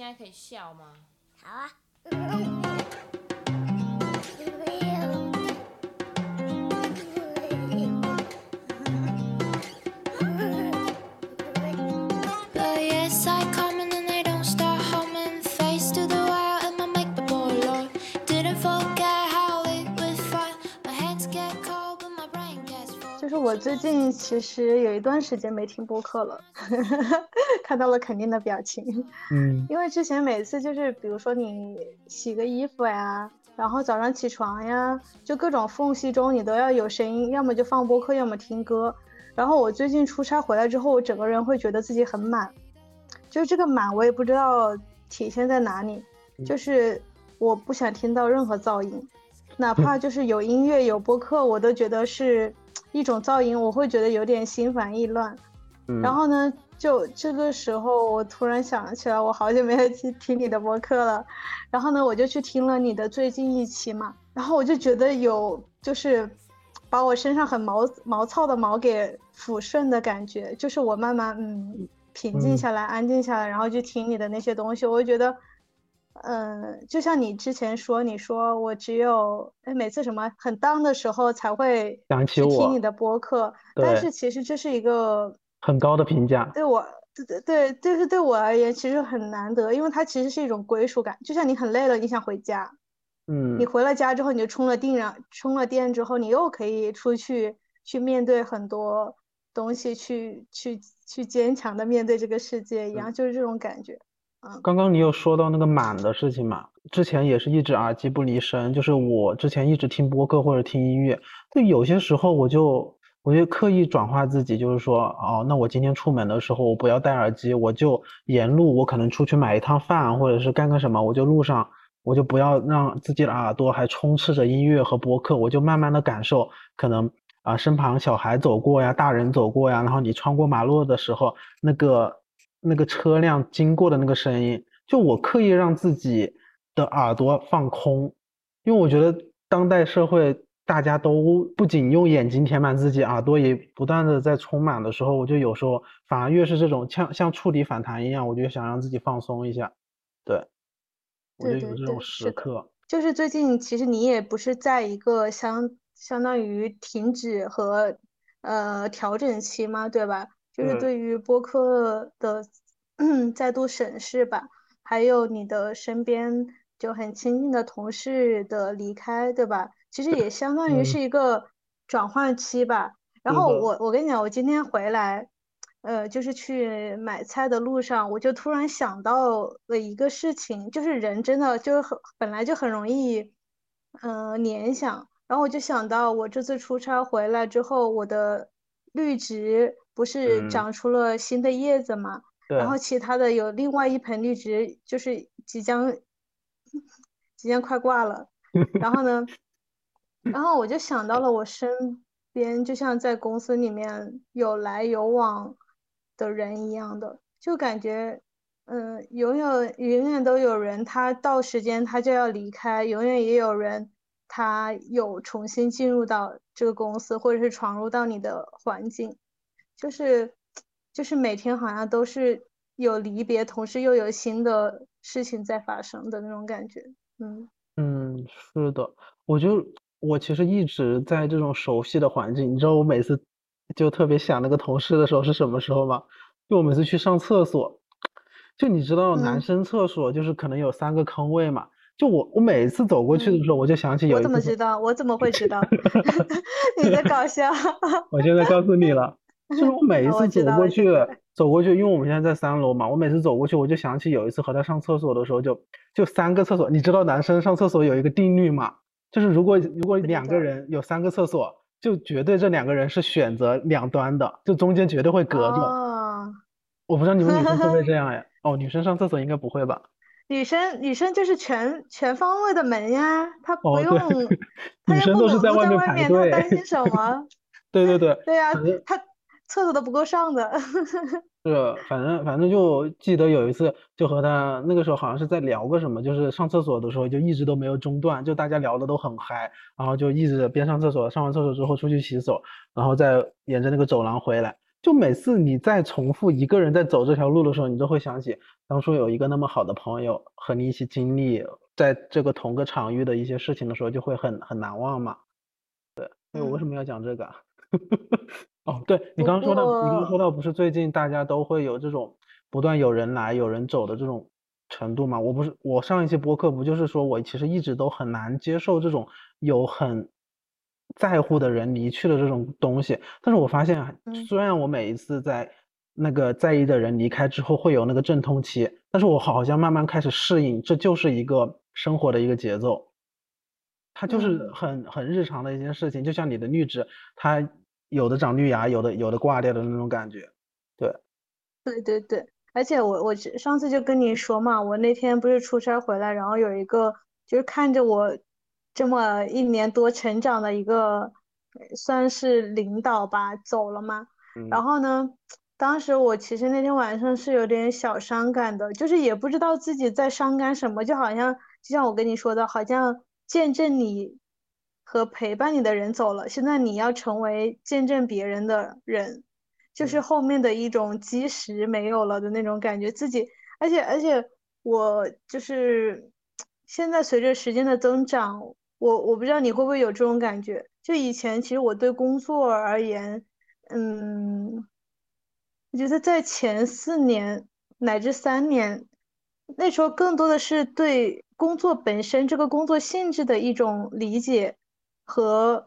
现在可以笑吗？好啊。我最近其实有一段时间没听播客了，看到了肯定的表情。嗯，因为之前每次就是比如说你洗个衣服呀，然后早上起床呀，就各种缝隙中你都要有声音，要么就放播客，要么听歌。然后我最近出差回来之后，我整个人会觉得自己很满，就是这个满我也不知道体现在哪里，就是我不想听到任何噪音，哪 怕就是有音乐有播客，我都觉得是。一种噪音，我会觉得有点心烦意乱。然后呢，就这个时候，我突然想起来，我好久没有去听你的播客了。然后呢，我就去听了你的最近一期嘛。然后我就觉得有，就是把我身上很毛毛糙的毛给抚顺的感觉。就是我慢慢嗯平静下来，安静下来，然后去听你的那些东西，我就觉得。嗯，就像你之前说，你说我只有哎，每次什么很当的时候才会想起我听你的播客，但是其实这是一个很高的评价。对我，对对对，就是对我而言，其实很难得，因为它其实是一种归属感。就像你很累了，你想回家，嗯，你回了家之后，你就充了电，然充了电之后，你又可以出去去面对很多东西，去去去坚强的面对这个世界一样，就是这种感觉。刚刚你有说到那个满的事情嘛？之前也是一直耳机不离身，就是我之前一直听播客或者听音乐，就有些时候我就我就刻意转化自己，就是说，哦，那我今天出门的时候我不要戴耳机，我就沿路我可能出去买一趟饭或者是干个什么，我就路上我就不要让自己的耳朵还充斥着音乐和播客，我就慢慢的感受，可能啊身旁小孩走过呀，大人走过呀，然后你穿过马路的时候那个。那个车辆经过的那个声音，就我刻意让自己的耳朵放空，因为我觉得当代社会大家都不仅用眼睛填满自己，耳朵也不断的在充满的时候，我就有时候反而越是这种像像触底反弹一样，我就想让自己放松一下。对，我就有这种时刻。就是最近其实你也不是在一个相相当于停止和呃调整期吗？对吧？就是对于播客的再度审视吧，还有你的身边就很亲近的同事的离开，对吧？其实也相当于是一个转换期吧。然后我我跟你讲，我今天回来，呃，就是去买菜的路上，我就突然想到了一个事情，就是人真的就是很本来就很容易，嗯，联想。然后我就想到，我这次出差回来之后，我的绿植。不是长出了新的叶子嘛？然后其他的有另外一盆绿植，就是即将即将快挂了。然后呢，然后我就想到了我身边，就像在公司里面有来有往的人一样的，就感觉，嗯，永远永远都有人，他到时间他就要离开，永远也有人他有重新进入到这个公司，或者是闯入到你的环境。就是，就是每天好像都是有离别，同时又有新的事情在发生的那种感觉。嗯嗯，是的，我就我其实一直在这种熟悉的环境。你知道我每次就特别想那个同事的时候是什么时候吗？就我每次去上厕所，就你知道男生厕所就是可能有三个坑位嘛。就我我每次走过去的时候，我就想起有我怎么知道？我怎么会知道？你在搞笑？我现在告诉你了。就是我每一 次走过去，走过去，因为我们现在在三楼嘛，我每次走过去，我就想起有一次和他上厕所的时候，就就三个厕所，你知道男生上厕所有一个定律吗？就是如果如果两个人有三个厕所，就绝对这两个人是选择两端的，就中间绝对会隔着。哦。我不知道你们女生会不会这样呀？哦，女生上厕所应该不会吧？女生女生就是全全方位的门呀，她不用，女生都是在外面排队，她担心什么？对对对。对呀，她。厕所都不够上的，是，反正反正就记得有一次，就和他那个时候好像是在聊个什么，就是上厕所的时候就一直都没有中断，就大家聊的都很嗨，然后就一直边上厕所，上完厕所之后出去洗手，然后再沿着那个走廊回来，就每次你再重复一个人在走这条路的时候，你都会想起当初有一个那么好的朋友和你一起经历在这个同个场域的一些事情的时候，就会很很难忘嘛。对，所以我为什么要讲这个？哦，对你刚刚说到，你刚刚说到不是最近大家都会有这种不断有人来有人走的这种程度吗？我不是我上一期播客不就是说我其实一直都很难接受这种有很。在乎的人离去的这种东西，但是我发现，虽然我每一次在那个在意的人离开之后会有那个阵痛期，但是我好像慢慢开始适应，这就是一个生活的一个节奏，它就是很很日常的一件事情，就像你的绿植，它有的长绿芽，有的有的挂掉的那种感觉，对，对对对，而且我我上次就跟你说嘛，我那天不是出差回来，然后有一个就是看着我。这么一年多成长的一个算是领导吧，走了嘛。然后呢，当时我其实那天晚上是有点小伤感的，就是也不知道自己在伤感什么，就好像就像我跟你说的，好像见证你和陪伴你的人走了，现在你要成为见证别人的人，就是后面的一种基石没有了的那种感觉。自己，而且而且我就是现在随着时间的增长。我我不知道你会不会有这种感觉，就以前其实我对工作而言，嗯，我觉得在前四年乃至三年，那时候更多的是对工作本身这个工作性质的一种理解和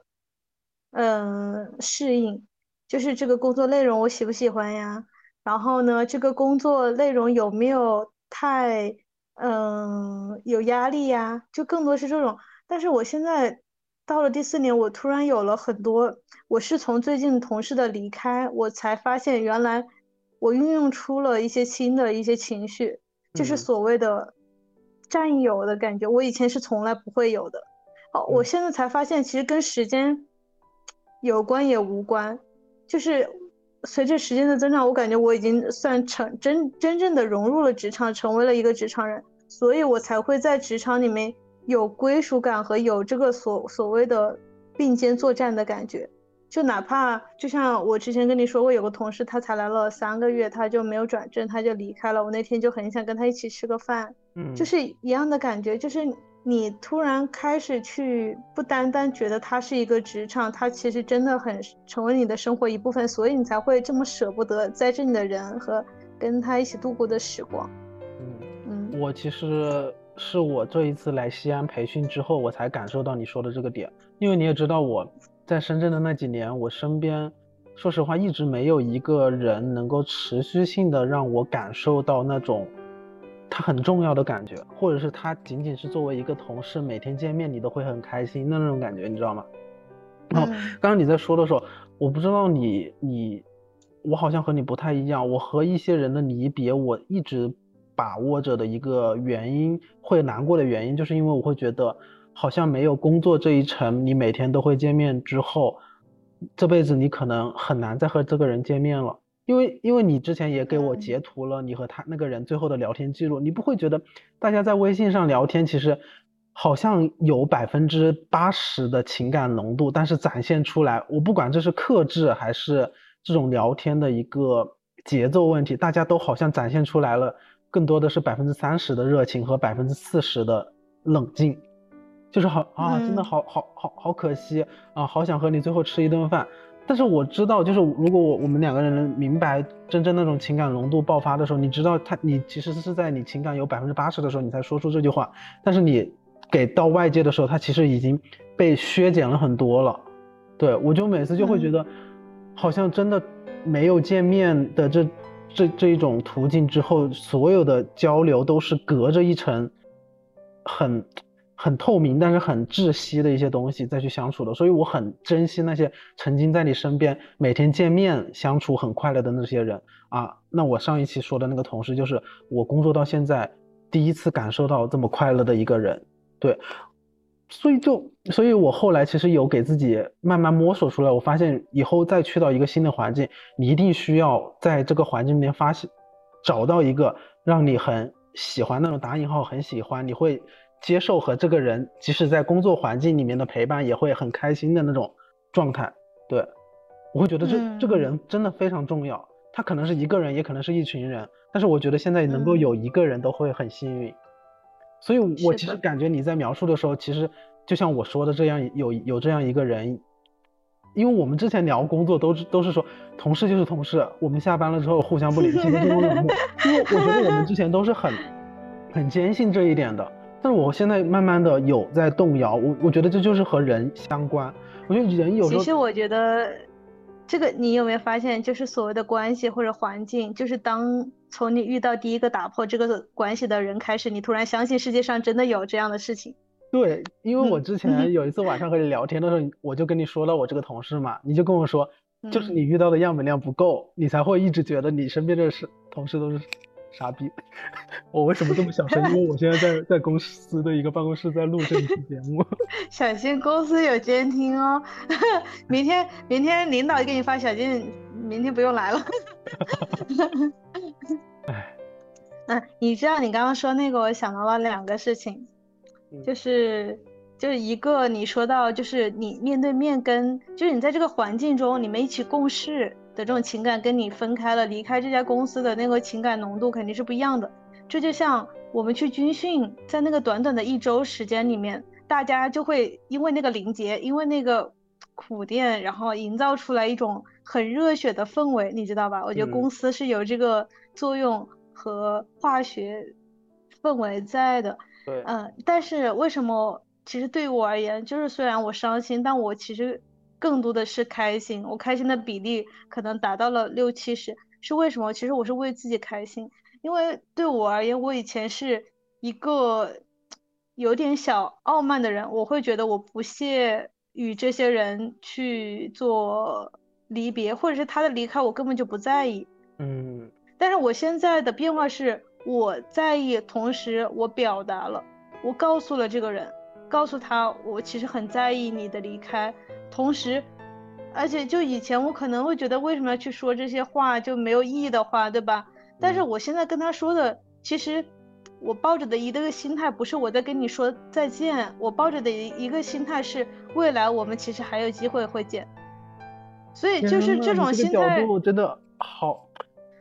嗯适应，就是这个工作内容我喜不喜欢呀？然后呢，这个工作内容有没有太嗯有压力呀？就更多是这种。但是我现在到了第四年，我突然有了很多。我是从最近同事的离开，我才发现原来我运用出了一些新的一些情绪，就是所谓的占有的感觉。我以前是从来不会有的。哦，我现在才发现，其实跟时间有关也无关。就是随着时间的增长，我感觉我已经算成真真正的融入了职场，成为了一个职场人，所以我才会在职场里面。有归属感和有这个所所谓的并肩作战的感觉，就哪怕就像我之前跟你说过，有个同事他才来了三个月，他就没有转正，他就离开了。我那天就很想跟他一起吃个饭，嗯，就是一样的感觉，就是你突然开始去不单单觉得他是一个职场，他其实真的很成为你的生活一部分，所以你才会这么舍不得在这里的人和跟他一起度过的时光。嗯嗯，我其实。是我这一次来西安培训之后，我才感受到你说的这个点。因为你也知道，我在深圳的那几年，我身边，说实话，一直没有一个人能够持续性的让我感受到那种他很重要的感觉，或者是他仅仅是作为一个同事，每天见面你都会很开心的那种感觉，你知道吗？然后刚刚你在说的时候，我不知道你你，我好像和你不太一样，我和一些人的离别，我一直。把握着的一个原因，会难过的原因，就是因为我会觉得，好像没有工作这一层，你每天都会见面之后，这辈子你可能很难再和这个人见面了。因为，因为你之前也给我截图了你和他那个人最后的聊天记录，你不会觉得大家在微信上聊天，其实好像有百分之八十的情感浓度，但是展现出来，我不管这是克制还是这种聊天的一个节奏问题，大家都好像展现出来了。更多的是百分之三十的热情和百分之四十的冷静，就是好啊，真的好好好好可惜啊，好想和你最后吃一顿饭。但是我知道，就是如果我我们两个人能明白真正那种情感浓度爆发的时候，你知道他，你其实是在你情感有百分之八十的时候，你才说出这句话。但是你给到外界的时候，他其实已经被削减了很多了。对我就每次就会觉得，好像真的没有见面的这。这这一种途径之后，所有的交流都是隔着一层很很透明，但是很窒息的一些东西再去相处的，所以我很珍惜那些曾经在你身边每天见面相处很快乐的那些人啊。那我上一期说的那个同事，就是我工作到现在第一次感受到这么快乐的一个人，对。所以就，所以我后来其实有给自己慢慢摸索出来，我发现以后再去到一个新的环境，你一定需要在这个环境里面发现，找到一个让你很喜欢那种打引号很喜欢，你会接受和这个人即使在工作环境里面的陪伴也会很开心的那种状态。对，我会觉得这这个人真的非常重要。他可能是一个人，也可能是一群人，但是我觉得现在能够有一个人都会很幸运。所以，我其实感觉你在描述的时候，其实就像我说的这样，有有这样一个人。因为我们之前聊工作都是都是说同事就是同事，我们下班了之后互相不联系。因为我觉得我们之前都是很很坚信这一点的，但是我现在慢慢的有在动摇。我我觉得这就是和人相关。我觉得人有时候其实我觉得这个你有没有发现，就是所谓的关系或者环境，就是当从你遇到第一个打破这个关系的人开始，你突然相信世界上真的有这样的事情。对，因为我之前有一次晚上和你聊天的时候，我就跟你说了我这个同事嘛，你就跟我说，就是你遇到的样本量不够，你才会一直觉得你身边的是同事都是傻逼。我为什么这么小声？因为我现在在在公司的一个办公室在录这一期节目。小心公司有监听哦，明天明天领导给你发小件，明天不用来了。哎，嗯，你知道你刚刚说那个，我想到了两个事情。就是就是一个你说到就是你面对面跟就是你在这个环境中你们一起共事的这种情感跟你分开了离开这家公司的那个情感浓度肯定是不一样的。这就像我们去军训，在那个短短的一周时间里面，大家就会因为那个凝结，因为那个苦练，然后营造出来一种很热血的氛围，你知道吧？我觉得公司是有这个作用和化学氛围在的。对，嗯，但是为什么？其实对于我而言，就是虽然我伤心，但我其实更多的是开心。我开心的比例可能达到了六七十，是为什么？其实我是为自己开心，因为对我而言，我以前是一个有点小傲慢的人，我会觉得我不屑与这些人去做离别，或者是他的离开，我根本就不在意。嗯，但是我现在的变化是。我在意，同时我表达了，我告诉了这个人，告诉他我其实很在意你的离开，同时，而且就以前我可能会觉得为什么要去说这些话就没有意义的话，对吧？但是我现在跟他说的，其实我抱着的一个心态不是我在跟你说再见，我抱着的一一个心态是未来我们其实还有机会会见，所以就是这种心态真的好。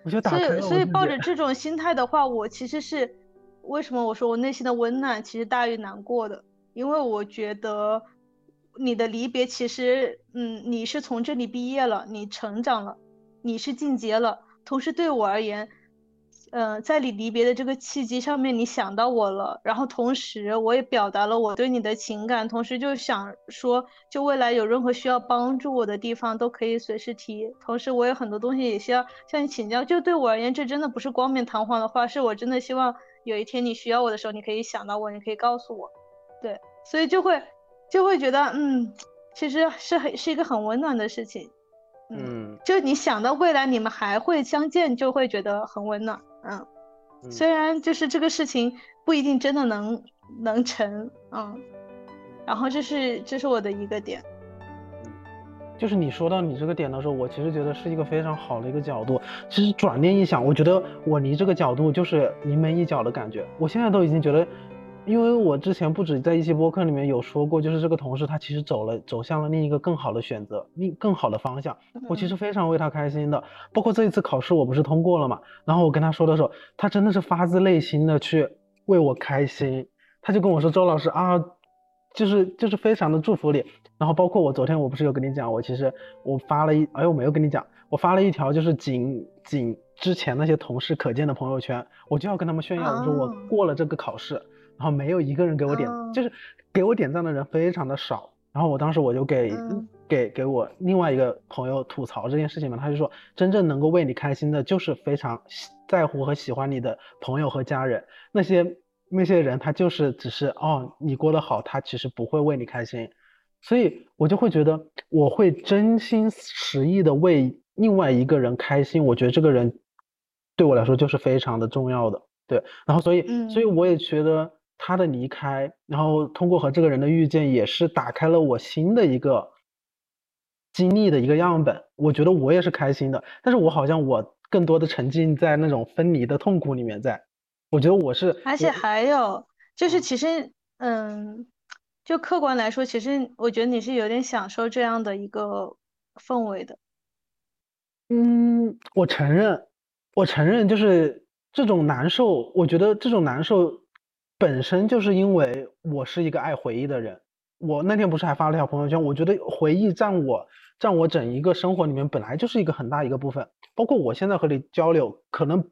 我就打所以，所以抱着这种心态的话，我其实是为什么我说我内心的温暖其实大于难过的，因为我觉得你的离别其实，嗯，你是从这里毕业了，你成长了，你是进阶了，同时对我而言。嗯，在你离别的这个契机上面，你想到我了，然后同时我也表达了我对你的情感，同时就想说，就未来有任何需要帮助我的地方都可以随时提，同时我有很多东西也需要向你请教。就对我而言，这真的不是光面堂皇的话，是我真的希望有一天你需要我的时候，你可以想到我，你可以告诉我。对，所以就会就会觉得，嗯，其实是很是一个很温暖的事情。嗯，就你想到未来你们还会相见，就会觉得很温暖。嗯，虽然就是这个事情不一定真的能能成，嗯，然后这是这是我的一个点，就是你说到你这个点的时候，我其实觉得是一个非常好的一个角度。其实转念一想，我觉得我离这个角度就是临门一脚的感觉。我现在都已经觉得。因为我之前不止在一期播客里面有说过，就是这个同事他其实走了，走向了另一个更好的选择，另更好的方向。我其实非常为他开心的。包括这一次考试，我不是通过了嘛？然后我跟他说的时候，他真的是发自内心的去为我开心。他就跟我说：“周老师啊，就是就是非常的祝福你。”然后包括我昨天我不是有跟你讲，我其实我发了一，哎，我没有跟你讲，我发了一条就是仅仅之前那些同事可见的朋友圈，我就要跟他们炫耀，我说我过了这个考试。然后没有一个人给我点，就是给我点赞的人非常的少。然后我当时我就给给给我另外一个朋友吐槽这件事情嘛，他就说，真正能够为你开心的，就是非常在乎和喜欢你的朋友和家人。那些那些人，他就是只是哦，你过得好，他其实不会为你开心。所以我就会觉得，我会真心实意的为另外一个人开心。我觉得这个人对我来说就是非常的重要的。对，然后所以所以我也觉得。他的离开，然后通过和这个人的遇见，也是打开了我新的一个经历的一个样本。我觉得我也是开心的，但是我好像我更多的沉浸在那种分离的痛苦里面。在，我觉得我是，而且还有就是，其实，嗯，就客观来说，其实我觉得你是有点享受这样的一个氛围的，嗯，我承认，我承认，就是这种难受，我觉得这种难受本身就是因为我是一个爱回忆的人。我那天不是还发了条朋友圈，我觉得回忆占我占我整一个生活里面本来就是一个很大一个部分，包括我现在和你交流，可能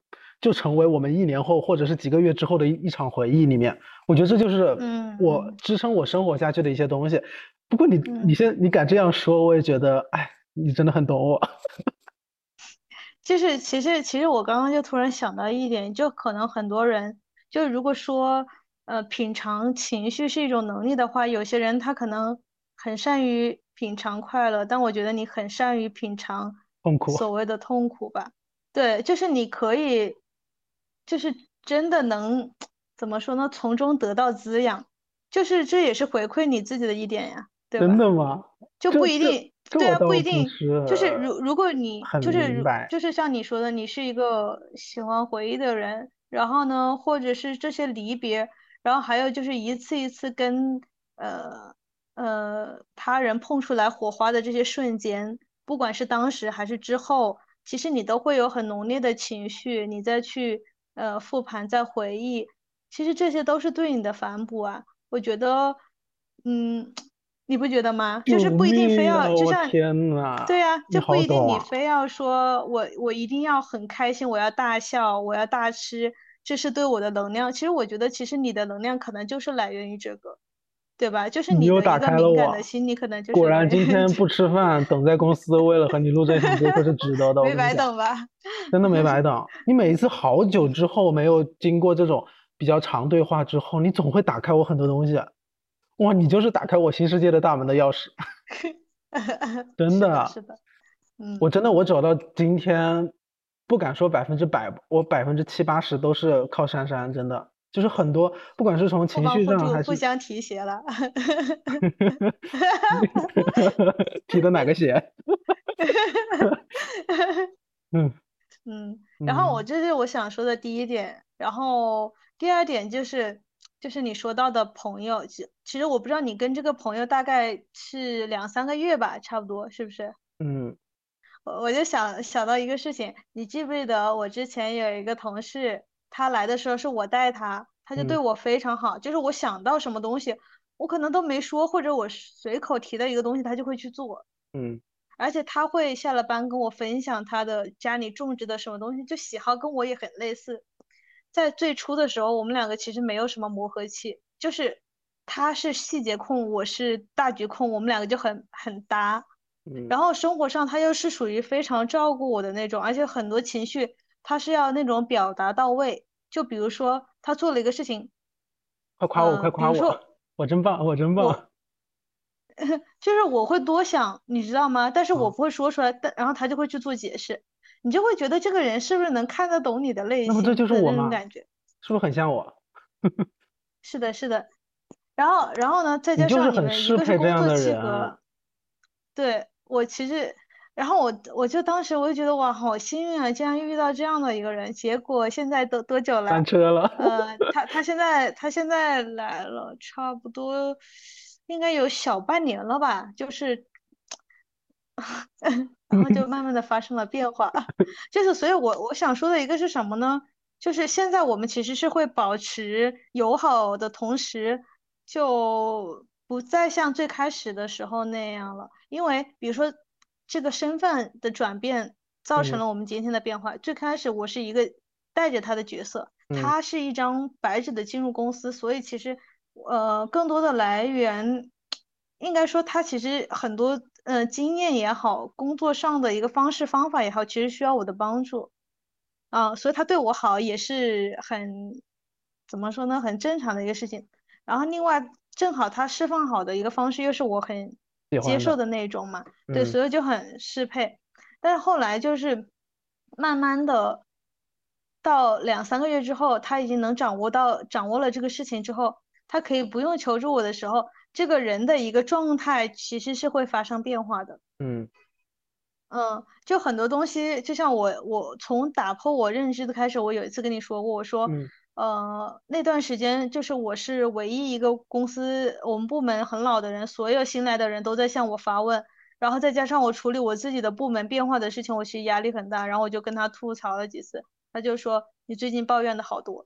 就成为我们一年后或者是几个月之后的一一场回忆里面。我觉得这就是我支撑我生活下去的一些东西。不过你你现你敢这样说，我也觉得，哎，你真的很懂我。就是其实其实我刚刚就突然想到一点，就可能很多人就如果说。呃，品尝情绪是一种能力的话，有些人他可能很善于品尝快乐，但我觉得你很善于品尝痛苦，所谓的痛苦吧。对，就是你可以，就是真的能怎么说呢？从中得到滋养，就是这也是回馈你自己的一点呀，对吧？真的吗？就不一定，对啊，不一定。就是如如果你就是就是像你说的，你是一个喜欢回忆的人，然后呢，或者是这些离别。然后还有就是一次一次跟呃呃他人碰出来火花的这些瞬间，不管是当时还是之后，其实你都会有很浓烈的情绪，你再去呃复盘再回忆，其实这些都是对你的反哺啊。我觉得，嗯，你不觉得吗？就是不一定非要就像天对呀，就不一定你非要说我我一定要很开心，我要大笑，我要大吃。这是对我的能量。其实我觉得，其实你的能量可能就是来源于这个，对吧？就是你的一个敏感的心，你可能就是。果然今天不 吃饭，等在公司，为了和你录这期播客是值得的。没白等吧？真的没白等。你每一次好久之后没有经过这种比较长对话之后，你总会打开我很多东西。哇，你就是打开我新世界的大门的钥匙。真的。是的。嗯。我真的，我走到今天。不敢说百分之百，我百分之七八十都是靠珊珊，真的就是很多，不管是从情绪上还是互相提鞋了，提的哪个鞋？嗯 嗯，然后我这是我想说的第一点，然后第二点就是就是你说到的朋友，其其实我不知道你跟这个朋友大概是两三个月吧，差不多是不是？嗯。我我就想想到一个事情，你记不记得我之前有一个同事，他来的时候是我带他，他就对我非常好，就是我想到什么东西，我可能都没说，或者我随口提的一个东西，他就会去做。嗯，而且他会下了班跟我分享他的家里种植的什么东西，就喜好跟我也很类似。在最初的时候，我们两个其实没有什么磨合期，就是他是细节控，我是大局控，我们两个就很很搭。然后生活上他又是属于非常照顾我的那种，而且很多情绪他是要那种表达到位。就比如说他做了一个事情，快夸我，快夸我，我真棒，我真棒。就是我会多想，你知道吗？但是我不会说出来，但然后他就会去做解释，你就会觉得这个人是不是能看得懂你的内心？那不这就是我吗？感觉是不是很像我？是的，是的。然后，然后呢？再加上你们一个是工作契合，对。我其实，然后我我就当时我就觉得哇，好幸运啊，竟然遇到这样的一个人。结果现在都多久了？翻车了。呃，他他现在他现在来了，差不多应该有小半年了吧，就是，然后就慢慢的发生了变化。就是，所以我我想说的一个是什么呢？就是现在我们其实是会保持友好的同时，就。不再像最开始的时候那样了，因为比如说这个身份的转变造成了我们今天的变化。最开始我是一个带着他的角色，他是一张白纸的进入公司，所以其实呃更多的来源应该说他其实很多呃经验也好，工作上的一个方式方法也好，其实需要我的帮助啊，所以他对我好也是很怎么说呢，很正常的一个事情。然后另外。正好他释放好的一个方式又是我很接受的那种嘛，对，所以就很适配。但是后来就是慢慢的到两三个月之后，他已经能掌握到掌握了这个事情之后，他可以不用求助我的时候，这个人的一个状态其实是会发生变化的。嗯嗯，就很多东西，就像我我从打破我认知的开始，我有一次跟你说过，我说。呃，那段时间就是我是唯一一个公司我们部门很老的人，所有新来的人都在向我发问，然后再加上我处理我自己的部门变化的事情，我其实压力很大。然后我就跟他吐槽了几次，他就说你最近抱怨的好多。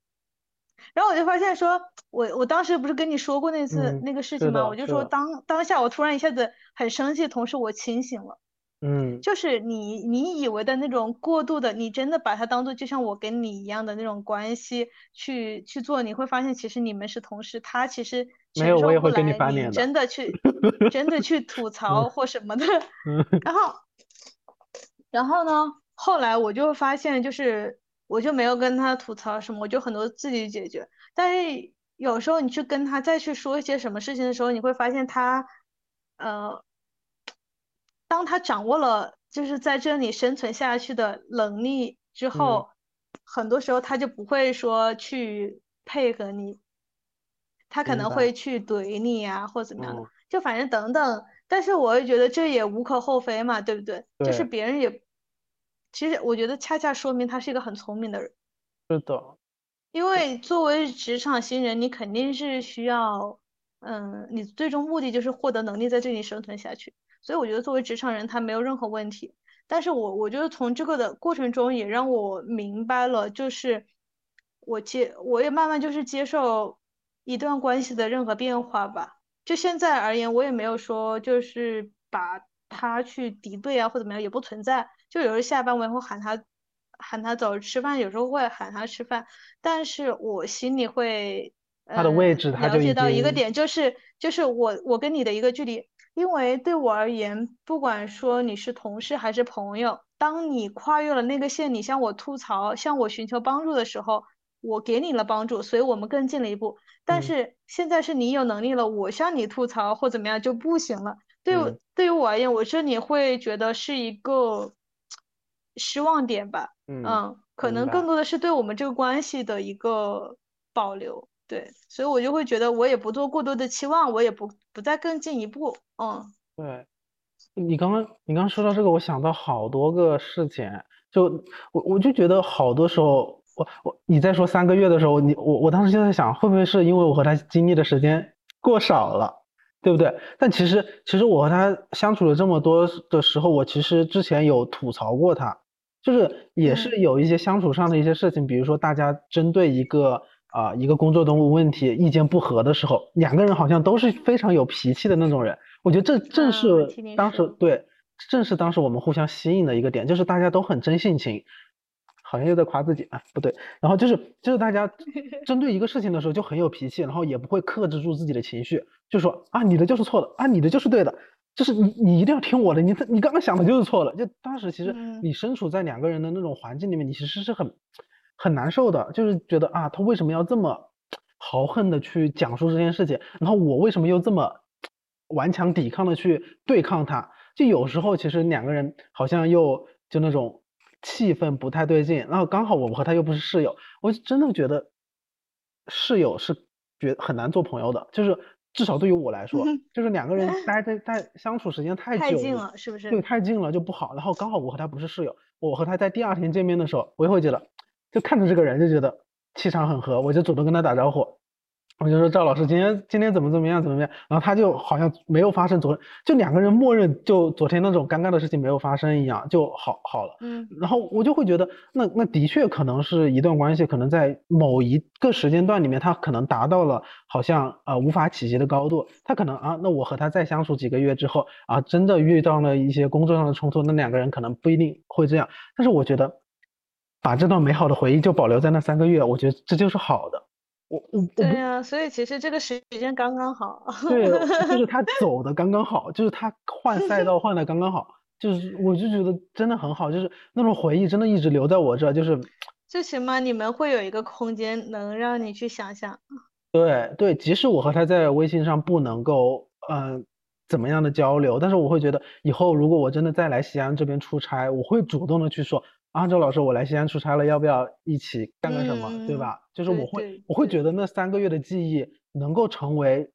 然后我就发现说，我我当时不是跟你说过那次那个事情吗？我就说当当下我突然一下子很生气，同时我清醒了。嗯，就是你你以为的那种过度的，你真的把它当做就像我跟你一样的那种关系去去做，你会发现其实你们是同事，他其实没有我也会跟你翻脸的，真的去真的去吐 槽或什么的。然后然后呢，后来我就发现就是。我就没有跟他吐槽什么，我就很多自己解决。但是有时候你去跟他再去说一些什么事情的时候，你会发现他，呃，当他掌握了就是在这里生存下去的能力之后，很多时候他就不会说去配合你，他可能会去怼你呀，或怎么样的，就反正等等。但是我也觉得这也无可厚非嘛，对不对？就是别人也。其实我觉得恰恰说明他是一个很聪明的人。是的，因为作为职场新人，你肯定是需要，嗯，你最终目的就是获得能力在这里生存下去。所以我觉得作为职场人，他没有任何问题。但是我我觉得从这个的过程中也让我明白了，就是我接我也慢慢就是接受一段关系的任何变化吧。就现在而言，我也没有说就是把他去敌对啊或怎么样，也不存在。就有时候下班我也会喊他，喊他走吃饭，有时候会喊他吃饭，但是我心里会，他的位置他了解到一个点，就是就是我我跟你的一个距离，因为对我而言，不管说你是同事还是朋友，当你跨越了那个线，你向我吐槽，向我寻求帮助的时候，我给你了帮助，所以我们更近了一步。但是现在是你有能力了，我向你吐槽或怎么样就不行了。对对于我而言，我这里会觉得是一个。失望点吧，嗯，可能更多的是对我们这个关系的一个保留，对，所以我就会觉得我也不做过多的期望，我也不不再更进一步，嗯，对，你刚刚你刚刚说到这个，我想到好多个事情，就我我就觉得好多时候，我我你在说三个月的时候，你我我当时就在想，会不会是因为我和他经历的时间过少了？对不对？但其实，其实我和他相处了这么多的时候，我其实之前有吐槽过他。就是也是有一些相处上的一些事情，比如说大家针对一个啊一个工作中问题意见不合的时候，两个人好像都是非常有脾气的那种人。我觉得这正是当时对，正是当时我们互相吸引的一个点，就是大家都很真性情，好像又在夸自己啊，不对。然后就是就是大家 针对一个事情的时候就很有脾气，然后也不会克制住自己的情绪，就说啊你的就是错的啊你的就是对的。就是你，你一定要听我的。你你刚刚想的就是错了。就当时其实你身处在两个人的那种环境里面，你其实是很很难受的。就是觉得啊，他为什么要这么豪横的去讲述这件事情？然后我为什么又这么顽强抵抗的去对抗他？就有时候其实两个人好像又就那种气氛不太对劲。然后刚好我和他又不是室友，我真的觉得室友是觉很难做朋友的。就是。至少对于我来说，就是两个人待在在相处时间太太近了，是不是？对，太近了就不好。然后刚好我和他不是室友，我和他在第二天见面的时候，我也会觉得，就看着这个人就觉得气场很合，我就主动跟他打招呼。我就说赵老师今天今天怎么怎么样怎么样，然后他就好像没有发生昨就两个人默认就昨天那种尴尬的事情没有发生一样就好好了。嗯，然后我就会觉得那那的确可能是一段关系，可能在某一个时间段里面，他可能达到了好像呃无法企及的高度。他可能啊，那我和他再相处几个月之后啊，真的遇到了一些工作上的冲突，那两个人可能不一定会这样。但是我觉得把这段美好的回忆就保留在那三个月，我觉得这就是好的。我我对呀，所以其实这个时间刚刚好。对，就是他 走的刚刚好，就是他换赛道换的刚刚好，就是我就觉得真的很好，就是那种回忆真的一直留在我这，就是最起码你们会有一个空间能让你去想想。对对，即使我和他在微信上不能够嗯怎么样的交流，但是我会觉得以后如果我真的再来西安这边出差，我会主动的去说。啊，周老师，我来西安出差了，要不要一起干个什么，对吧？就是我会，我会觉得那三个月的记忆能够成为，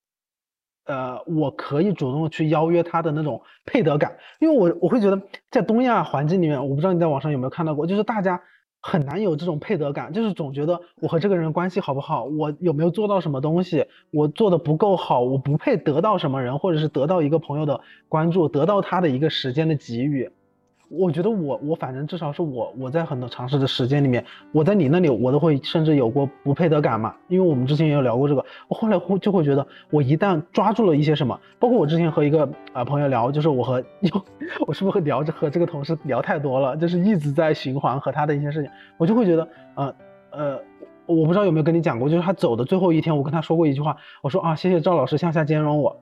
呃，我可以主动去邀约他的那种配得感，因为我我会觉得在东亚环境里面，我不知道你在网上有没有看到过，就是大家很难有这种配得感，就是总觉得我和这个人关系好不好，我有没有做到什么东西，我做的不够好，我不配得到什么人，或者是得到一个朋友的关注，得到他的一个时间的给予。我觉得我我反正至少是我我在很多尝试的时间里面，我在你那里我都会甚至有过不配得感嘛，因为我们之前也有聊过这个，我后来会就会觉得我一旦抓住了一些什么，包括我之前和一个啊朋友聊，就是我和 我是不是会聊着和这个同事聊太多了，就是一直在循环和他的一些事情，我就会觉得呃呃，我不知道有没有跟你讲过，就是他走的最后一天，我跟他说过一句话，我说啊谢谢赵老师向下兼容我。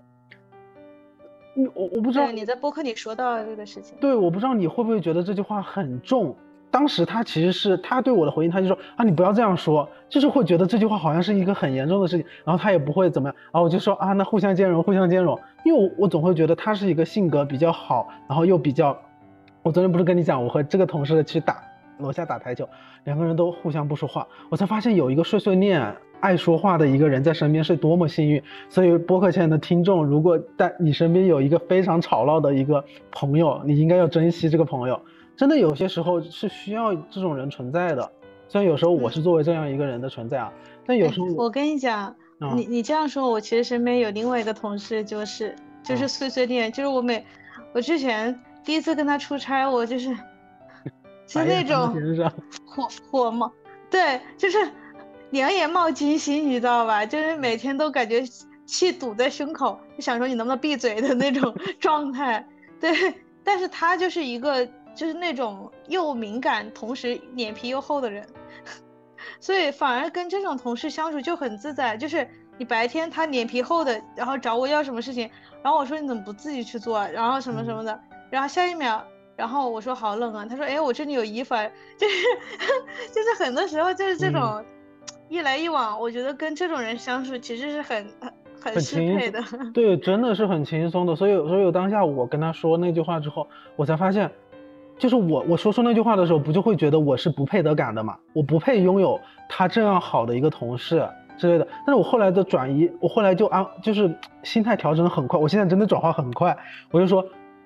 我我不知道你在播客里说到这个事情，对，我不知道你会不会觉得这句话很重。当时他其实是他对我的回应，他就说啊，你不要这样说，就是会觉得这句话好像是一个很严重的事情，然后他也不会怎么样，然后我就说啊，那互相兼容，互相兼容，因为我我总会觉得他是一个性格比较好，然后又比较，我昨天不是跟你讲，我和这个同事去打楼下打台球，两个人都互相不说话，我才发现有一个碎碎念。爱说话的一个人在身边是多么幸运，所以播客前的听众，如果在你身边有一个非常吵闹的一个朋友，你应该要珍惜这个朋友。真的有些时候是需要这种人存在的。虽然有时候我是作为这样一个人的存在啊，但有时候我跟你讲，你你这样说，我其实身边有另外一个同事，就是就是碎碎念，就是我每我之前第一次跟他出差，我就是是那种 火火冒，对，就是。两眼冒金星，你知道吧？就是每天都感觉气堵在胸口，就想说你能不能闭嘴的那种 状态。对，但是他就是一个就是那种又敏感，同时脸皮又厚的人，所以反而跟这种同事相处就很自在。就是你白天他脸皮厚的，然后找我要什么事情，然后我说你怎么不自己去做，然后什么什么的，然后下一秒，然后我说好冷啊，他说哎我这里有衣服，就是 就是很多时候就是这种。一来一往，我觉得跟这种人相处其实是很很很适配的。对，真的是很轻松的。所以，所以当下我跟他说那句话之后，我才发现，就是我我说出那句话的时候，不就会觉得我是不配得感的嘛？我不配拥有他这样好的一个同事之类的。但是我后来的转移，我后来就安，就是心态调整的很快。我现在真的转化很快。我就说，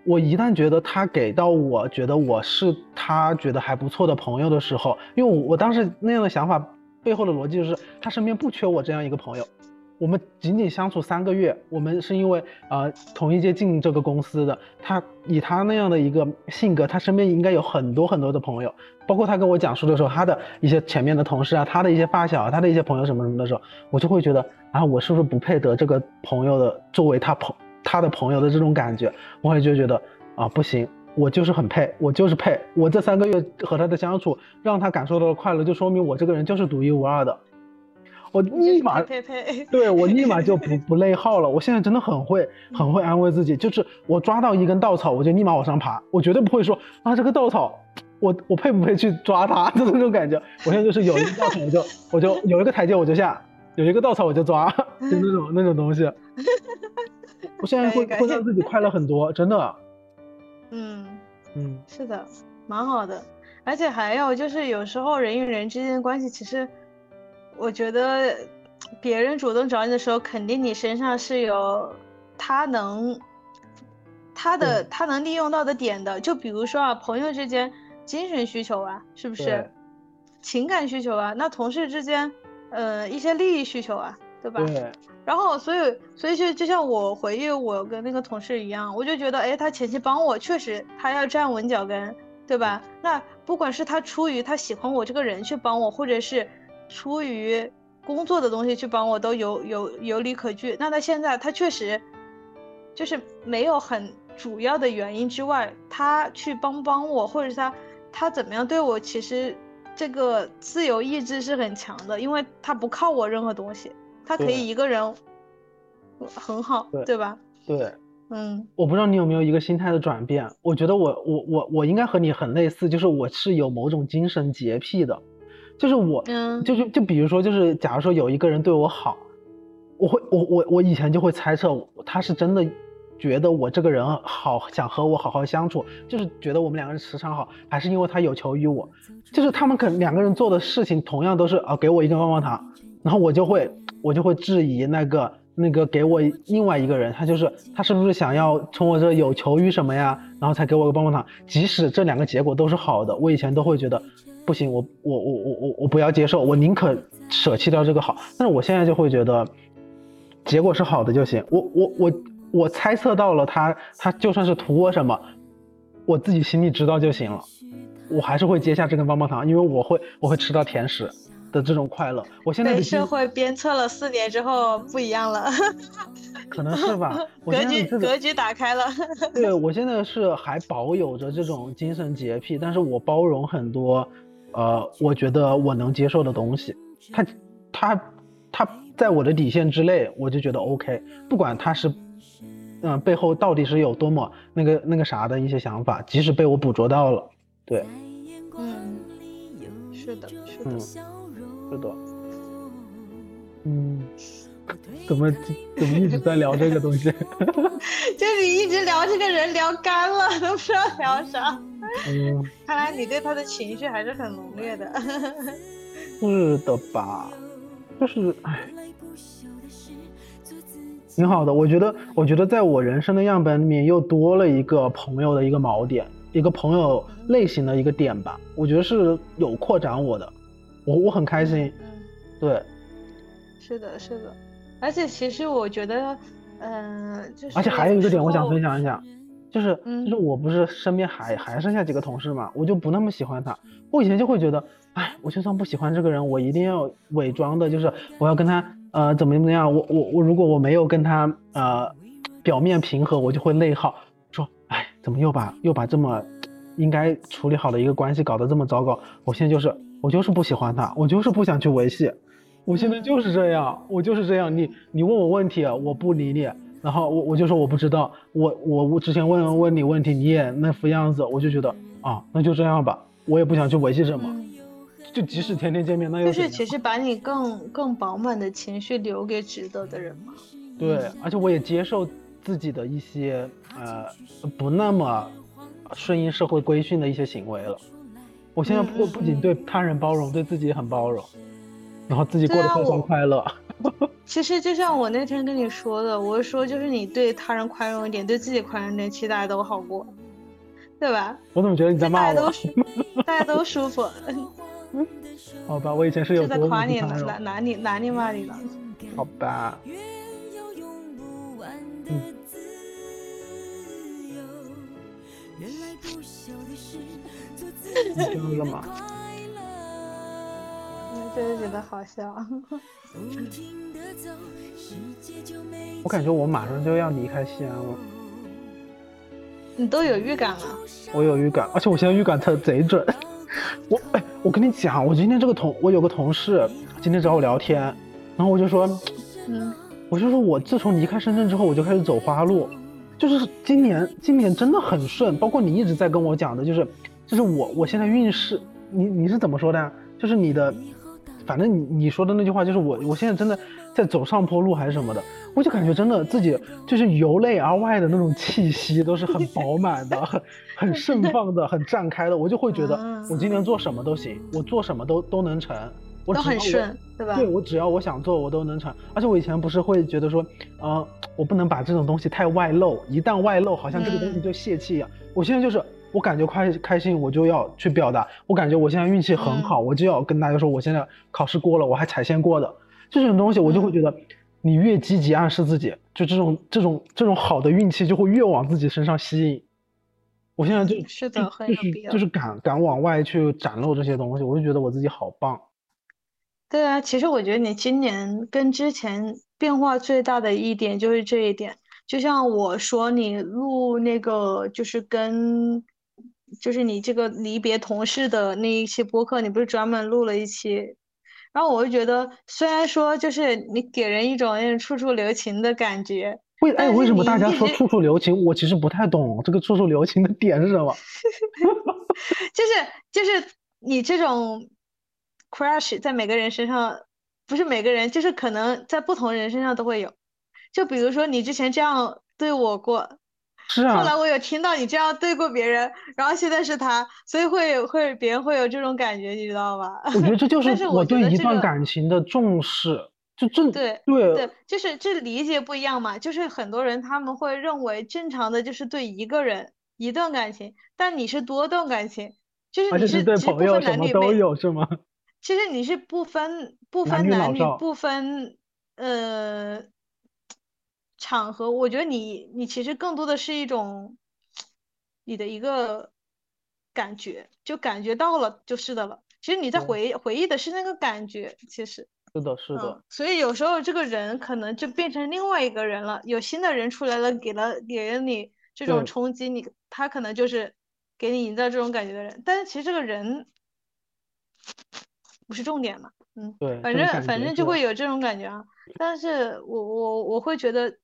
我一旦觉得他给到我觉得我是他觉得还不错的朋友的时候，因为我我当时那样的想法。背后的逻辑就是，他身边不缺我这样一个朋友。我们仅仅相处三个月，我们是因为呃同一届进这个公司的。他以他那样的一个性格，他身边应该有很多很多的朋友。包括他跟我讲述的时候，他的一些前面的同事啊，他的一些发小，啊他的一些朋友什么什么的时候，我就会觉得啊，我是不是不配得这个朋友的作为他朋他的朋友的这种感觉？我也就觉得啊，不行。我就是很配，我就是配。我这三个月和他的相处，让他感受到了快乐，就说明我这个人就是独一无二的。我立马配配，对我立马就不不内耗了。我现在真的很会，很会安慰自己，就是我抓到一根稻草，我就立马往上爬，我绝对不会说啊这个稻草，我我配不配去抓它的 那种感觉。我现在就是有一个稻草，我就我就有一个台阶我就下，有一个稻草我就抓，就那种那种东西。我现在会会让自己快乐很多，真的。嗯嗯，是的，蛮好的，而且还有就是有时候人与人之间的关系，其实我觉得别人主动找你的时候，肯定你身上是有他能他的他能利用到的点的。就比如说啊，朋友之间精神需求啊，是不是？情感需求啊，那同事之间，呃，一些利益需求啊，对吧？对。然后，所以，所以就就像我回忆我跟那个同事一样，我就觉得，哎，他前期帮我，确实他要站稳脚跟，对吧？那不管是他出于他喜欢我这个人去帮我，或者是出于工作的东西去帮我，都有有有理可据。那他现在他确实就是没有很主要的原因之外，他去帮帮我，或者是他他怎么样对我，其实这个自由意志是很强的，因为他不靠我任何东西。他可以一个人很好，对吧？对，嗯，我不知道你有没有一个心态的转变。我觉得我我我我应该和你很类似，就是我是有某种精神洁癖的，就是我，嗯，就是就比如说，就是假如说有一个人对我好，我会我我我以前就会猜测他是真的觉得我这个人好，想和我好好相处，就是觉得我们两个人磁场好，还是因为他有求于我，就是他们可能两个人做的事情同样都是啊，给我一根棒棒糖，然后我就会。我就会质疑那个那个给我另外一个人，他就是他是不是想要从我这有求于什么呀？然后才给我个棒棒糖。即使这两个结果都是好的，我以前都会觉得不行，我我我我我我不要接受，我宁可舍弃掉这个好。但是我现在就会觉得，结果是好的就行。我我我我猜测到了他他就算是图我什么，我自己心里知道就行了。我还是会接下这根棒棒糖，因为我会我会吃到甜食的这种快乐。我现在被社会鞭策了四年之后不一样了，可能是吧。格局格局打开了。对我现在是还保有着这种精神洁癖，但是我包容很多。呃，我觉得我能接受的东西，他他他在我的底线之内，我就觉得 OK。不管他是，嗯，背后到底是有多么那个那个啥的一些想法，即使被我捕捉到了，对，嗯，是的，是的，是的，嗯，怎么 怎么一直在聊这个东西？就你一直聊这个人聊干了，都不知道聊啥。嗯，看来你对他的情绪还是很浓烈的。是的吧？就是哎，挺好的。我觉得，我觉得在我人生的样本里面又多了一个朋友的一个锚点，一个朋友类型的一个点吧。我觉得是有扩展我的，我我很开心。嗯，对，是的，是的。而且其实我觉得，嗯，就是而且还有一个点，我想分享一下。就是，就是我不是身边还还剩下几个同事嘛，我就不那么喜欢他。我以前就会觉得，哎，我就算不喜欢这个人，我一定要伪装的，就是我要跟他呃怎么怎么样。我我我如果我没有跟他呃表面平和，我就会内耗，说，哎，怎么又把又把这么应该处理好的一个关系搞得这么糟糕？我现在就是我就是不喜欢他，我就是不想去维系。我现在就是这样，我就是这样。你你问我问题，我不理你。然后我我就说我不知道，我我我之前问问你问题，你也那副样子，我就觉得啊，那就这样吧，我也不想去维系什么，就即使天天见面，那又就是其实把你更更饱满的情绪留给值得的人嘛。对，而且我也接受自己的一些呃不那么顺应社会规训的一些行为了。我现在不不仅对他人包容，对自己也很包容，然后自己过得非常快乐。其实就像我那天跟你说的，我说就是你对他人宽容一点，对自己宽容一点，其实大家都好过，对吧？我怎么觉得你在骂我？大家都舒，大家都舒服。好吧，我以前是有在夸你呢，哪哪里哪里骂你了？好吧。嗯。你听了吗？我真的觉得好笑。我感觉我马上就要离开西安了。你都有预感了？我有预感，而且我现在预感特贼准。我哎，我跟你讲，我今天这个同，我有个同事今天找我聊天，然后我就说，嗯，我就说我自从离开深圳之后，我就开始走花路，就是今年今年真的很顺，包括你一直在跟我讲的，就是就是我我现在运势，你你是怎么说的？就是你的。反正你你说的那句话就是我，我现在真的在走上坡路还是什么的，我就感觉真的自己就是由内而外的那种气息都是很饱满的，很很盛放的，很绽开的，我就会觉得我今年做什么都行，我做什么都都能成，我都很顺，对吧？对我只要我想做，我都能成。而且我以前不是会觉得说，呃，我不能把这种东西太外露，一旦外露，好像这个东西就泄气一样。我现在就是。我感觉快开心，我就要去表达。我感觉我现在运气很好，我就要跟大家说，我现在考试过了，我还踩线过的这种东西，我就会觉得，你越积极暗示自己，就这种这种这种好的运气就会越往自己身上吸引。我现在就 是的，就是就是敢敢往外去展露这些东西，我就觉得我自己好棒。对啊，其实我觉得你今年跟之前变化最大的一点就是这一点，就像我说你录那个就是跟。就是你这个离别同事的那一期播客，你不是专门录了一期，然后我就觉得，虽然说就是你给人一种那种处处留情的感觉，为哎为什么大家说处处留情？我其实不太懂这个处处留情的点是什么。就是就是你这种 crush 在每个人身上，不是每个人，就是可能在不同人身上都会有。就比如说你之前这样对我过。是啊，后来我有听到你这样对过别人，然后现在是他，所以会会别人会有这种感觉，你知道吧？我觉得这就 是我对一段感情的重视，就正对对对，就是这理解不一样嘛。就是很多人他们会认为正常的就是对一个人一段感情，但你是多段感情，就是你是对朋友什么都分男女都有是吗？其实你是不分不分男女，女不分呃场合，我觉得你你其实更多的是一种你的一个感觉，就感觉到了就是的了。其实你在回忆回忆的是那个感觉，其实，是的，是的嗯，，所以有时候这个人可能就变成另外一个人了，有新的人出来了，给了给了你这种冲击，你他可能就是给你营造这种感觉的人，但是其实这个人不是重点嘛，嗯，对，反正反正就会有这种感觉啊。但是我我我会觉得，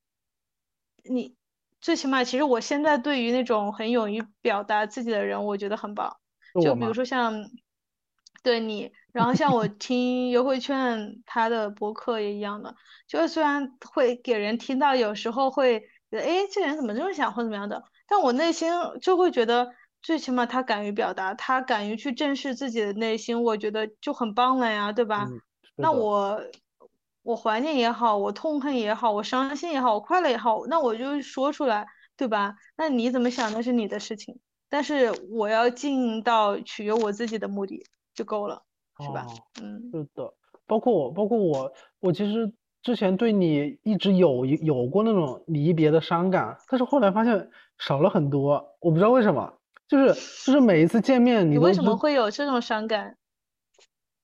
你最起码其实我现在对于那种很勇于表达自己的人，我觉得很棒。就比如？说像对你，然后像我 听优惠券他的博客也一样的，就是虽然会给人听到，有时候会觉得，哎，这人怎么这么想或怎么样的，但我内心就会觉得，最起码他敢于表达，他敢于去正视自己的内心，我觉得就很棒了呀，对吧？嗯，那，我我怀念也好，我痛恨也好，我伤心也好，我快乐也好，那我就说出来，对吧？那你怎么想那是你的事情，但是我要尽到取悦我自己的目的就够了，是吧？哦。嗯是的，包括我，包括我，我其实之前对你一直有一有过那种离别的伤感，但是后来发现少了很多，我不知道为什么，就是就是每一次见面，你你为什么会有这种伤感？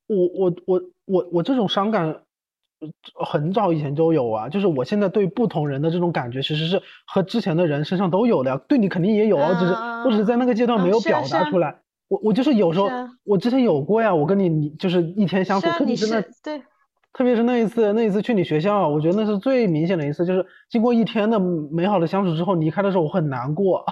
我我我我我这种伤感，呃很早以前就有啊，就是我现在对不同人的这种感觉，其实是和之前的人身上都有的呀，对你肯定也有啊，只是我只是在那个阶段啊没有表达出来。我我就是有时候啊我之前有过呀，我跟你你就是一天相处，特别是那对，特别是那一次，那一次去你学校，我觉得那是最明显的一次，就是经过一天的美好的相处之后，离开的时候我很难过。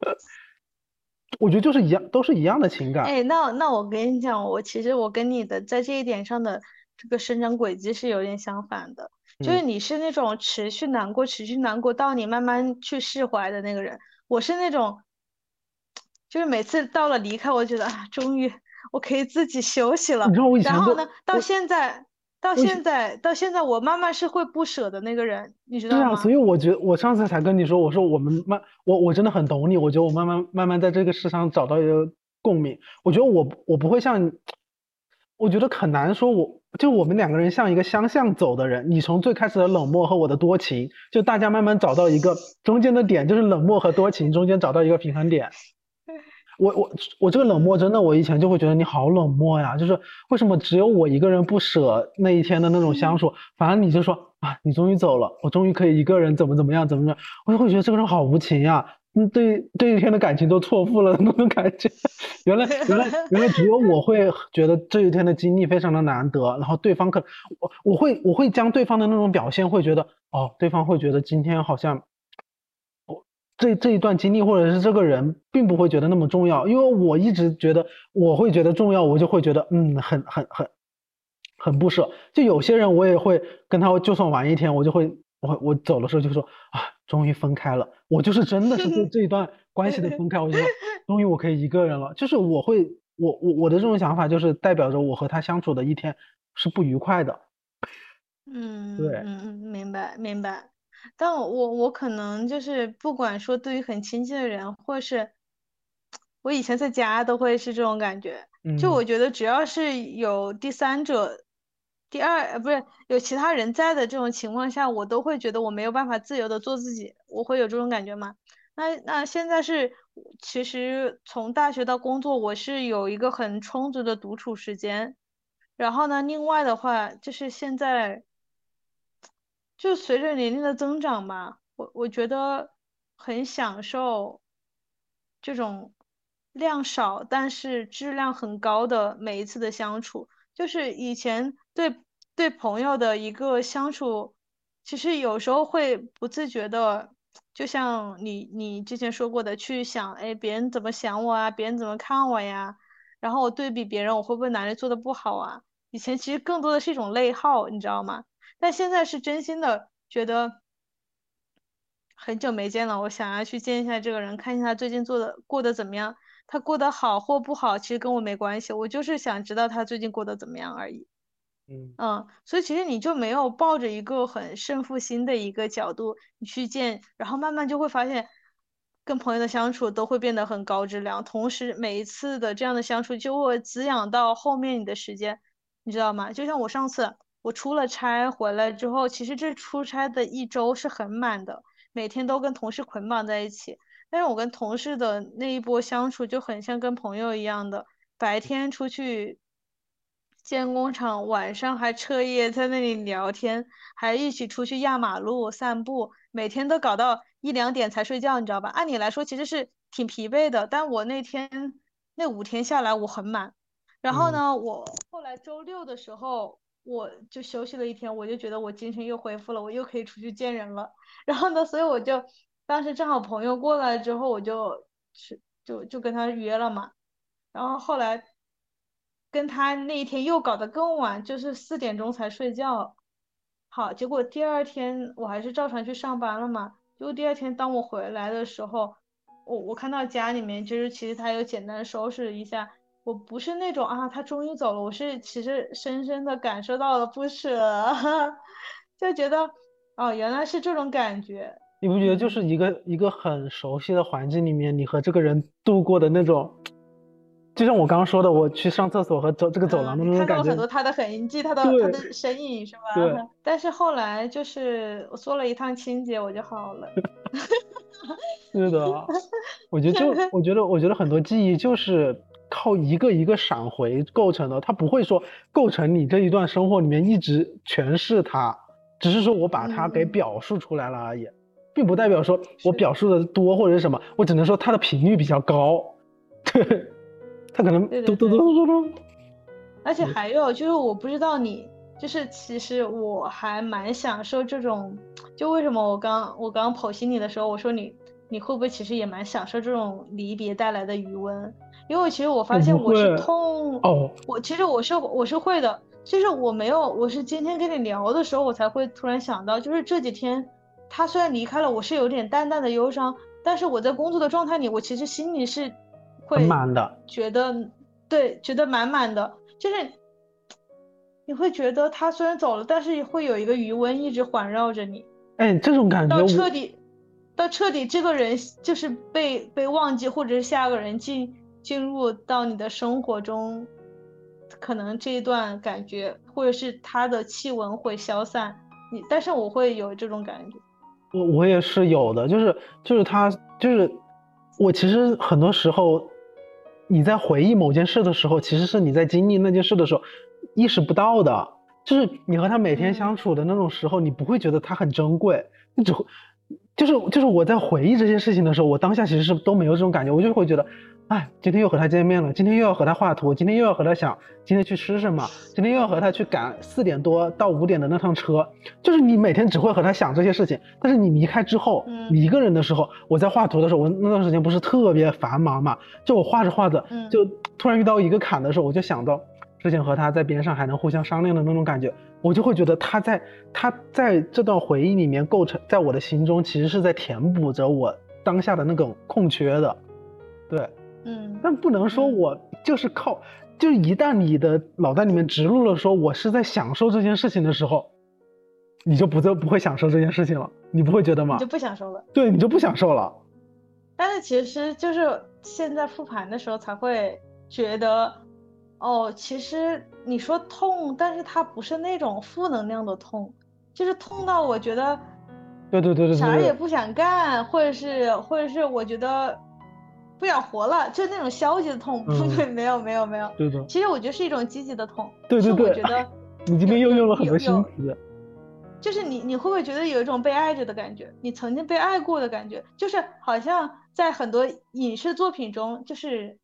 我觉得就是一样，都是一样的情感。哎，那那我跟你讲，我其实我跟你的在这一点上的这个生长轨迹是有点相反的，就是嗯你是那种持续难过、持续难过到你慢慢去释怀的那个人，我是那种，就是每次到了离开，我觉得啊，终于我可以自己休息了。然后呢，到现在，到现在，到现在，我慢慢是会不舍的那个人，你知对啊，道吗？所以我觉得我上次才跟你说，我说我们慢，我我真的很懂你，我觉得我慢慢慢慢在这个世上找到一个共鸣。我觉得我我不会像，我觉得很难说我，就我们两个人像一个相向走的人，你从最开始的冷漠和我的多情，就大家慢慢找到一个中间的点，就是冷漠和多情中间找到一个平衡点。我我我这个冷漠真的，我以前就会觉得你好冷漠呀，就是为什么只有我一个人不舍那一天的那种相处，反而你就说啊，你终于走了，我终于可以一个人怎么怎么样怎么样，我就会觉得这个人好无情呀，对这一天的感情都错付了那种感觉。原来原来原来只有我会觉得这一天的经历非常的难得，然后对方可我我会我会将对方的那种表现会觉得哦，对方会觉得今天好像我。这这一段经历或者是这个人并不会觉得那么重要，因为我一直觉得我会觉得重要，我就会觉得嗯很很很很不舍。就有些人我也会跟他就算玩一天，我就会我我走的时候就说啊终于分开了，我就是真的是对 这一段关系的分开，我就说 终于我可以一个人了。就是我会我我我的这种想法就是代表着我和他相处的一天是不愉快的。嗯对嗯嗯，明白明白。但我我可能就是不管说对于很亲近的人，或是我以前在家都会是这种感觉。就嗯我觉得只要是有第三者、第二呃不是有其他人在的这种情况下，我都会觉得我没有办法自由的做自己，我会有这种感觉吗？那那现在是，其实从大学到工作，我是有一个很充足的独处时间。然后呢，另外的话就是现在。就随着年龄的增长吧，我我觉得很享受这种量少但是质量很高的每一次的相处。就是以前对对朋友的一个相处，其实有时候会不自觉的，就像你你之前说过的，去想，哎，别人怎么想我啊，别人怎么看我呀，然后我对比别人，我会不会哪里做的不好啊？以前其实更多的是一种内耗，你知道吗？但现在是真心的觉得很久没见了，我想要去见一下这个人，看一下他最近做的过得怎么样。他过得好或不好，其实跟我没关系，我就是想知道他最近过得怎么样而已。嗯，所以其实你就没有抱着一个很胜负心的一个角度你去见，然后慢慢就会发现，跟朋友的相处都会变得很高质量，同时每一次的这样的相处就会滋养到后面你的时间，你知道吗？就像我上次我出了差回来之后，其实这出差的一周是很满的，每天都跟同事捆绑在一起。但是我跟同事的那一波相处就很像跟朋友一样的，白天出去建工厂，晚上还彻夜在那里聊天，还一起出去压马路、散步，每天都搞到一两点才睡觉，你知道吧？按理来说其实是挺疲惫的，但我那天那五天下来我很满。然后呢，我后来周六的时候我就休息了一天，我就觉得我精神又恢复了，我又可以出去见人了。然后呢，所以我就。当时正好朋友过来之后，我就去就就跟他约了嘛，然后后来跟他那一天又搞得更晚，就是四点钟才睡觉。好，结果第二天我还是照常去上班了嘛。结果第二天当我回来的时候，我我看到家里面就是其实他有简单收拾一下，我不是那种啊他终于走了，我是其实深深的感受到了不舍，就觉得哦原来是这种感觉。你不觉得就是一个一个很熟悉的环境里面，你和这个人度过的那种，就像我刚刚说的，我去上厕所和走这个走廊的那种感觉。看到很多他的痕迹，他的他的身影，是吧？对。但是后来就是我做了一趟清洁，我就好了。是的，我觉得就我觉得我觉得很多记忆就是靠一个一个闪回构成的，它不会说构成你这一段生活里面一直全是它，只是说我把它给表述出来了而已。并不代表说我表述的多或者是什么，我只能说它的频率比较高，对，它可能嘟嘟嘟嘟嘟。而且还有就是，我不知道你，就是其实我还蛮享受这种，就为什么我刚我刚剖析你的时候，我说你你会不会其实也蛮享受这种离别带来的余温？因为其实我发现我是痛哦，我其实我是我是会的，就是我没有，我是今天跟你聊的时候，我才会突然想到，就是这几天。他虽然离开了，我是有点淡淡的忧伤，但是我在工作的状态里，我其实心里是会满的，觉得对，觉得满满的，就是你会觉得他虽然走了，但是会有一个余温一直环绕着你。哎，这种感觉到彻底，到彻底这个人就是被被忘记，或者是下个人进进入到你的生活中，可能这一段感觉，或者是他的气温会消散，你，但是我会有这种感觉。我我也是有的，就是就是他就是我其实很多时候你在回忆某件事的时候，其实是你在经历那件事的时候意识不到的，就是你和他每天相处的那种时候，你不会觉得他很珍贵，你只会就是就是我在回忆这些事情的时候，我当下其实是都没有这种感觉，我就会觉得。哎，今天又和他见面了，今天又要和他画图，今天又要和他想今天去吃什么，今天又要和他去赶四点多到五点的那趟车，就是你每天只会和他想这些事情。但是你离开之后，你一个人的时候，我在画图的时候，我那段时间不是特别繁忙嘛，就我画着画着，就突然遇到一个坎的时候，我就想到之前和他在边上还能互相商量的那种感觉，我就会觉得他在他在这段回忆里面构成，在我的心中其实是在填补着我当下的那种空缺的，对。嗯，但不能说我就是靠，就一旦你的脑袋里面植入了说我是在享受这件事情的时候，你就不就不会享受这件事情了，你不会觉得吗？就不享受了，对你就不享受了。但是其实就是现在复盘的时候才会觉得，哦，其实你说痛，但是它不是那种负能量的痛，就是痛到我觉得，对对对对，啥也不想干，或者是或者是我觉得。不想活了，就那种消极的痛，不对，没有没有没有，对的。其实我觉得是一种积极的痛，对对对。我觉得你今天又用了很多新词，就是你你会不会觉得有一种被爱着的感觉？你曾经被爱过的感觉，就是好像在很多影视作品中，就是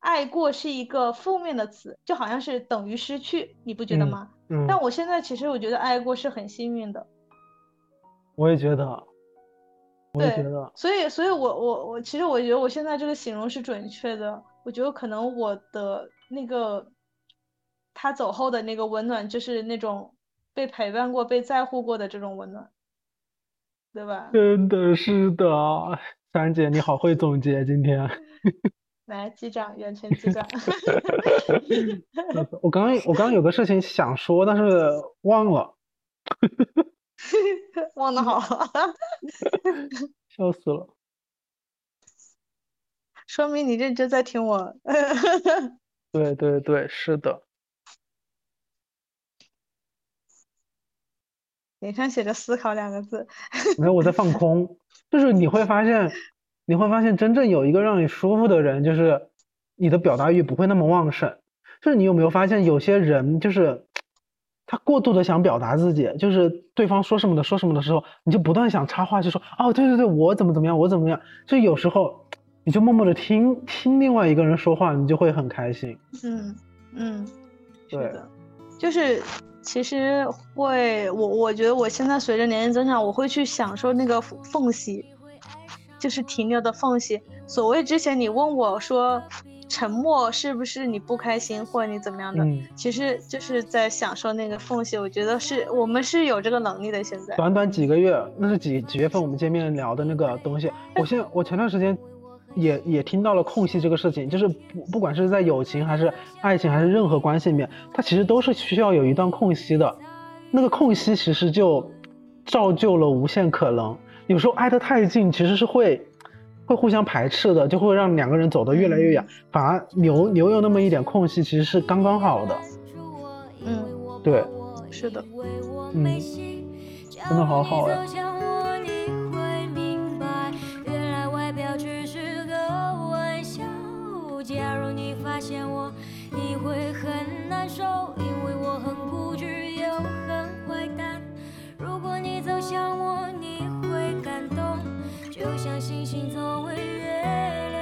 爱过是一个负面的词，就好像是等于失去，你不觉得吗？嗯。但我现在其实我觉得爱过是很幸运的。我也觉得。对，所以，所以我，我，我，其实我觉得我现在这个形容是准确的。我觉得可能我的那个他走后的那个温暖，就是那种被陪伴过、被在乎过的这种温暖，对吧？真的是的，三姐你好会总结今天。来，机长，远程机长。我刚刚，我刚刚有个事情想说，但是忘了。忘得好，笑死了。说明你认真在听我。对对对，是的。脸上写着“思考”两个字。没有，我在放空。就是你会发现，你会发现真正有一个让你舒服的人，就是你的表达欲不会那么旺盛。就是你有没有发现，有些人就是他过度的想表达自己，就是对方说什么的说什么的时候，你就不断想插话，就说哦，对对对，我怎么怎么样，我怎么样。就有时候你就默默的听听另外一个人说话，你就会很开心。嗯嗯，对的，就是其实会，我我觉得我现在随着年龄增长，我会去享受那个缝隙，就是停留的缝隙。所谓之前你问我说。沉默是不是你不开心或者你怎么样的？其实就是在享受那个缝隙。我觉得是我们是有这个能力的。现在短短几个月，那是几几月份我们见面聊的那个东西。我现我前段时间也也听到了空隙这个事情，就是不不管是在友情还是爱情还是任何关系里面，它其实都是需要有一段空隙的。那个空隙其实就造就了无限可能。有时候挨得太近，其实是会。会互相排斥的，就会让两个人走得越来越远，反而留留有那么一点空隙，其实是刚刚好的。嗯，对，是的，嗯，真的好好呀、假如你发现我，你会很难受，因为我很固执又很坏。如果你走向我，你会感动。就像星星作为月亮